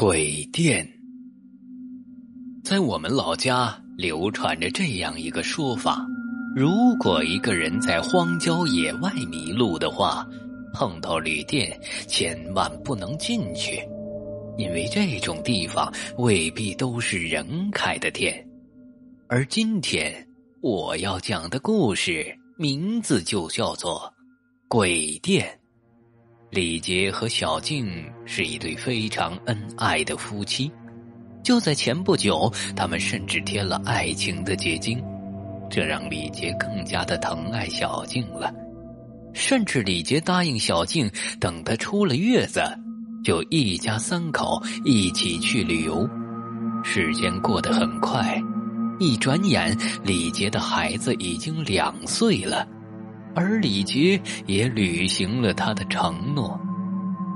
鬼店，在我们老家流传着这样一个说法：如果一个人在荒郊野外迷路的话，碰到旅店，千万不能进去，因为这种地方未必都是人开的店。而今天我要讲的故事名字就叫做《鬼店》。李杰和小静是一对非常恩爱的夫妻，就在前不久，他们甚至添了爱情的结晶，这让李杰更加的疼爱小静了。甚至李杰答应小静，等他出了月子，就一家三口一起去旅游。时间过得很快，一转眼，李杰的孩子已经两岁了。而李杰也履行了他的承诺，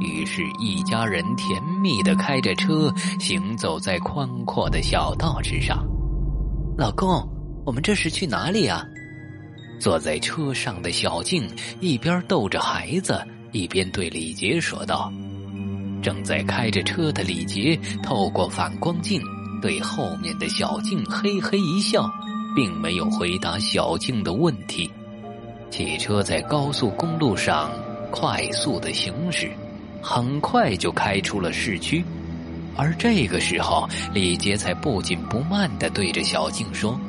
于是，一家人甜蜜的开着车行走在宽阔的小道之上。老公，我们这是去哪里啊？坐在车上的小静一边逗着孩子，一边对李杰说道。正在开着车的李杰透过反光镜对后面的小静嘿嘿一笑，并没有回答小静的问题。汽车在高速公路上快速的行驶，很快就开出了市区。而这个时候，李杰才不紧不慢的对着小静说：“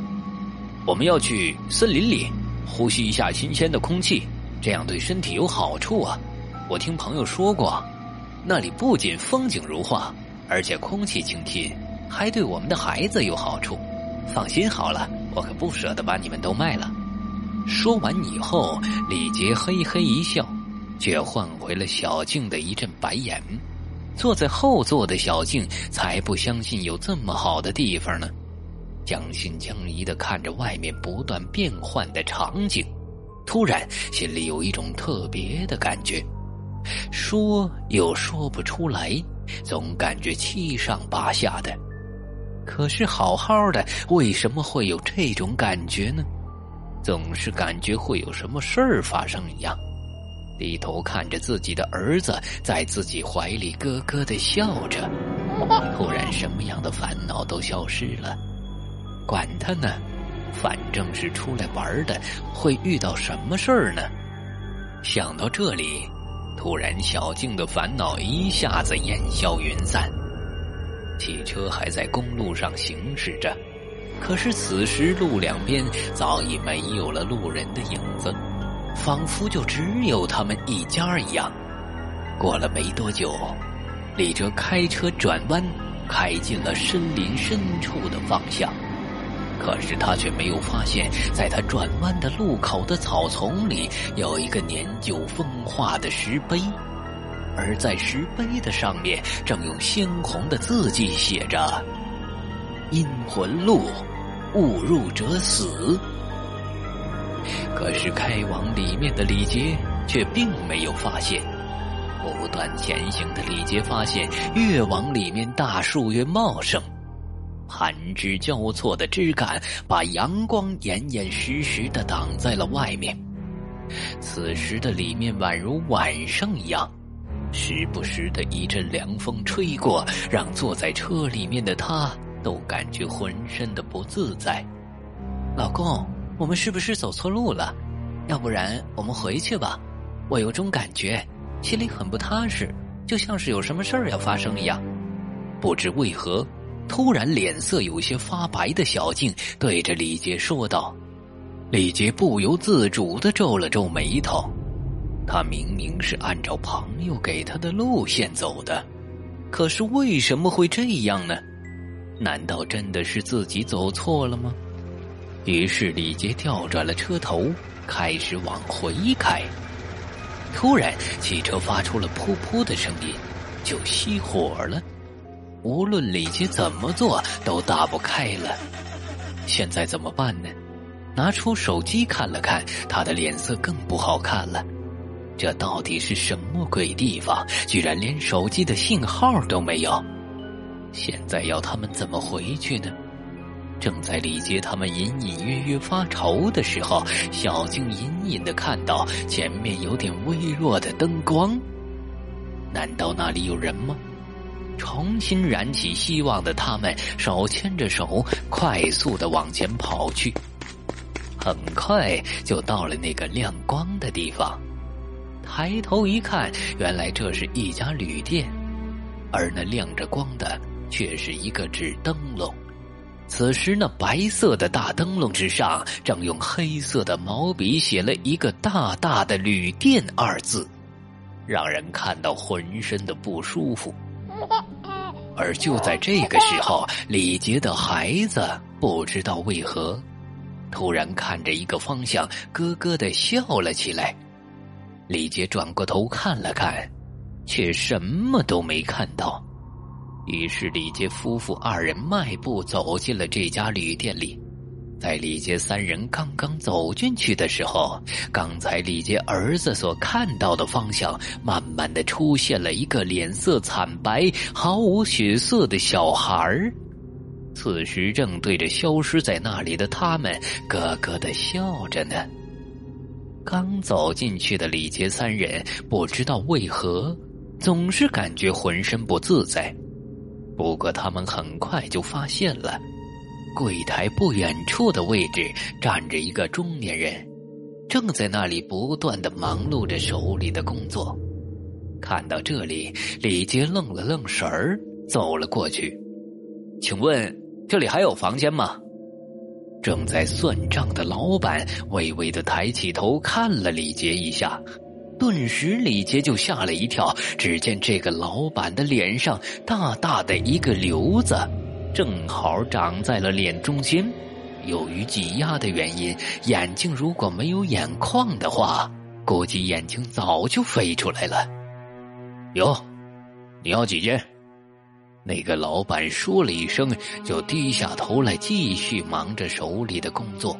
我们要去森林里，呼吸一下新鲜的空气，这样对身体有好处啊！我听朋友说过，那里不仅风景如画，而且空气清新，还对我们的孩子有好处。放心好了，我可不舍得把你们都卖了。”说完以后，李杰嘿嘿一笑，却换回了小静的一阵白眼。坐在后座的小静才不相信有这么好的地方呢，将信将疑的看着外面不断变换的场景，突然心里有一种特别的感觉，说又说不出来，总感觉七上八下的。可是好好的，为什么会有这种感觉呢？总是感觉会有什么事儿发生一样，低头看着自己的儿子在自己怀里咯咯的笑着，突然什么样的烦恼都消失了。管他呢，反正是出来玩的，会遇到什么事儿呢？想到这里，突然小静的烦恼一下子烟消云散。汽车还在公路上行驶着。可是此时路两边早已没有了路人的影子，仿佛就只有他们一家一样。过了没多久，李哲开车转弯，开进了森林深处的方向。可是他却没有发现，在他转弯的路口的草丛里，有一个年久风化的石碑，而在石碑的上面，正用鲜红的字迹写着“阴魂路”。误入者死。可是开往里面的李杰却并没有发现。不断前行的李杰发现，越往里面大树越茂盛，盘枝交错的枝干把阳光严严实实的挡在了外面。此时的里面宛如晚上一样，时不时的一阵凉风吹过，让坐在车里面的他。都感觉浑身的不自在，老公，我们是不是走错路了？要不然我们回去吧。我有种感觉，心里很不踏实，就像是有什么事儿要发生一样。不知为何，突然脸色有些发白的小静对着李杰说道。李杰不由自主的皱了皱眉头，他明明是按照朋友给他的路线走的，可是为什么会这样呢？难道真的是自己走错了吗？于是李杰调转了车头，开始往回开。突然，汽车发出了噗噗的声音，就熄火了。无论李杰怎么做，都打不开了。现在怎么办呢？拿出手机看了看，他的脸色更不好看了。这到底是什么鬼地方？居然连手机的信号都没有！现在要他们怎么回去呢？正在李杰他们隐隐约约发愁的时候，小静隐隐的看到前面有点微弱的灯光。难道那里有人吗？重新燃起希望的他们，手牵着手，快速的往前跑去。很快就到了那个亮光的地方，抬头一看，原来这是一家旅店，而那亮着光的却是一个纸灯笼。此时，那白色的大灯笼之上，正用黑色的毛笔写了一个大大的“旅店”二字，让人看到浑身的不舒服。而就在这个时候，李杰的孩子不知道为何，突然看着一个方向，咯咯的笑了起来。李杰转过头看了看，却什么都没看到。于是李杰夫妇二人迈步走进了这家旅店里。在李杰三人刚刚走进去的时候，刚才李杰儿子所看到的方向，慢慢的出现了一个脸色惨白、毫无血色的小孩儿。此时正对着消失在那里的他们咯咯的笑着呢。刚走进去的李杰三人不知道为何，总是感觉浑身不自在。不过他们很快就发现了。柜台不远处的位置站着一个中年人，正在那里不断的忙碌着手里的工作。看到这里，李杰愣了愣神儿，走了过去。请问这里还有房间吗？正在算账的老板微微的抬起头看了李杰一下，顿时李杰就吓了一跳。只见这个老板的脸上大大的一个瘤子。正好长在了脸中间，由于挤压的原因，眼睛如果没有眼眶的话，估计眼睛早就飞出来了。哟，你要几件？那个老板说了一声，就低下头来继续忙着手里的工作。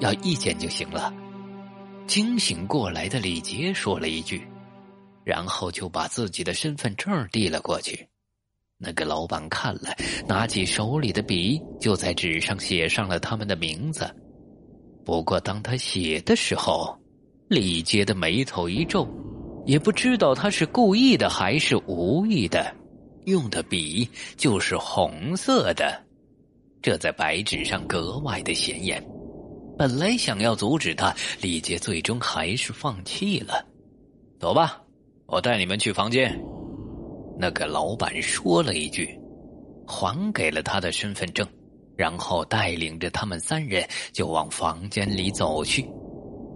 要一件就行了。惊醒过来的李杰说了一句，然后就把自己的身份证递了过去。那个老板看了，拿起手里的笔，就在纸上写上了他们的名字。不过，当他写的时候，李杰的眉头一皱，也不知道他是故意的还是无意的，用的笔就是红色的，这在白纸上格外的显眼。本来想要阻止他，李杰最终还是放弃了。走吧，我带你们去房间。那个老板说了一句，还给了他的身份证，然后带领着他们三人就往房间里走去。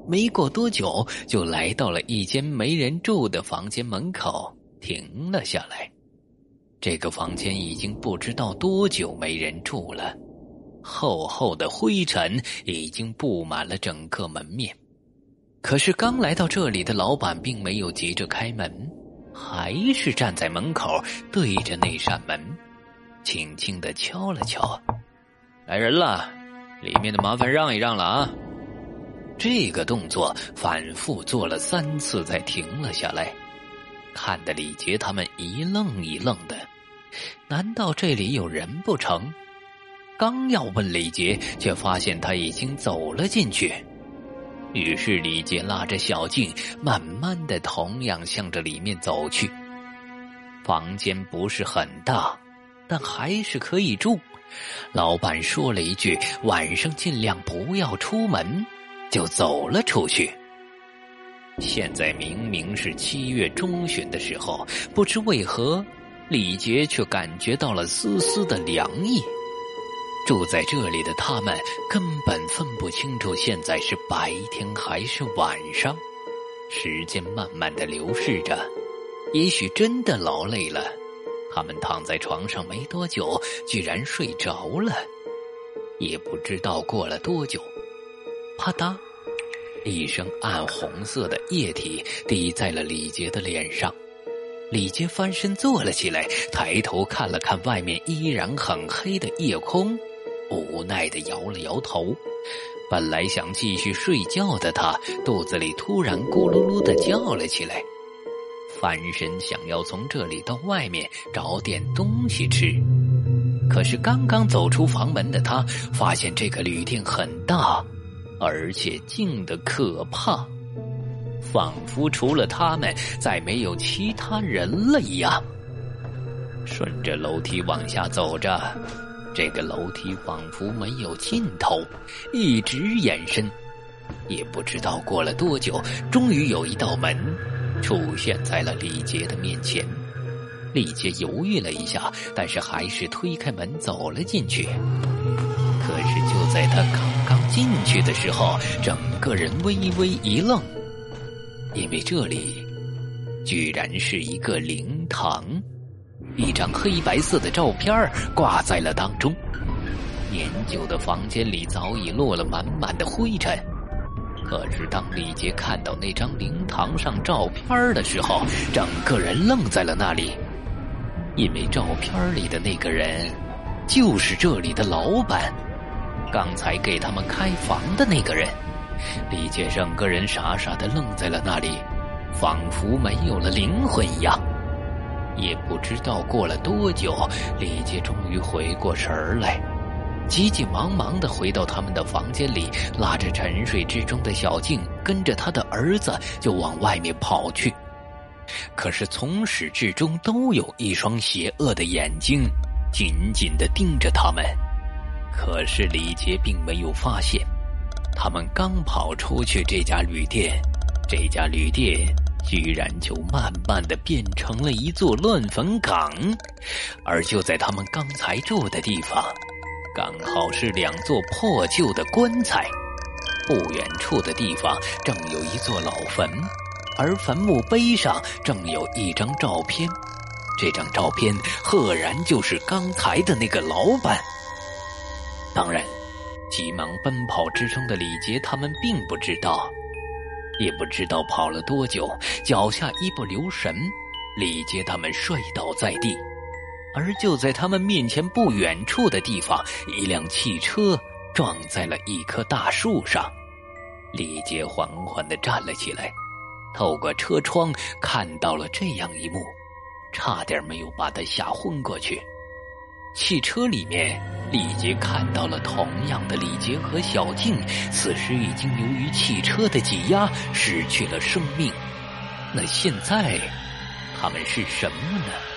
没过多久，就来到了一间没人住的房间门口，停了下来。这个房间已经不知道多久没人住了，厚厚的灰尘已经布满了整个门面。可是刚来到这里的老板并没有急着开门。还是站在门口，对着那扇门，轻轻的敲了敲。来人了，里面的麻烦让一让了啊！这个动作反复做了三次，才停了下来，看得李杰他们一愣一愣的。难道这里有人不成？刚要问李杰，却发现他已经走了进去。于是李杰拉着小静，慢慢的同样向着里面走去。房间不是很大，但还是可以住。老板说了一句：“晚上尽量不要出门”，就走了出去。现在明明是七月中旬的时候，不知为何，李杰却感觉到了丝丝的凉意。住在这里的他们根本分不清楚现在是白天还是晚上，时间慢慢的流逝着，也许真的劳累了，他们躺在床上没多久，居然睡着了，也不知道过了多久，啪嗒，一声暗红色的液体滴在了李杰的脸上，李杰翻身坐了起来，抬头看了看外面依然很黑的夜空。无奈的摇了摇头，本来想继续睡觉的他，肚子里突然咕噜噜的叫了起来，翻身想要从这里到外面找点东西吃，可是刚刚走出房门的他，发现这个旅店很大，而且静的可怕，仿佛除了他们，再没有其他人了一样。顺着楼梯往下走着，这个楼梯仿佛没有尽头，一直延伸。也不知道过了多久，终于有一道门出现在了李杰的面前。李杰犹豫了一下，但是还是推开门走了进去。可是就在他刚刚进去的时候，整个人微微一愣，因为这里居然是一个灵堂，一张黑白色的照片挂在了当中。年久的房间里早已落了满满的灰尘。可是当李杰看到那张灵堂上照片的时候，整个人愣在了那里。因为照片里的那个人，就是这里的老板，刚才给他们开房的那个人。李杰整个人傻傻的愣在了那里，仿佛没有了灵魂一样。也不知道过了多久，李杰终于回过神儿来，急急忙忙的回到他们的房间里，拉着沉睡之中的小静，跟着他的儿子就往外面跑去。可是从始至终都有一双邪恶的眼睛紧紧的盯着他们。可是李杰并没有发现，他们刚跑出去这家旅店，这家旅店居然就慢慢的变成了一座乱坟岗。而就在他们刚才住的地方，刚好是两座破旧的棺材。不远处的地方正有一座老坟。而坟墓碑上正有一张照片，这张照片赫然就是刚才的那个老板。当然，急忙奔跑之中的李杰他们并不知道，也不知道跑了多久，脚下一不留神，李杰他们摔倒在地。而就在他们面前不远处的地方，一辆汽车撞在了一棵大树上，李杰缓缓的站了起来。透过车窗看到了这样一幕，差点没有把他吓昏过去。汽车里面，李杰看到了同样的李杰和小静，此时已经由于汽车的挤压失去了生命。那现在，他们是什么呢？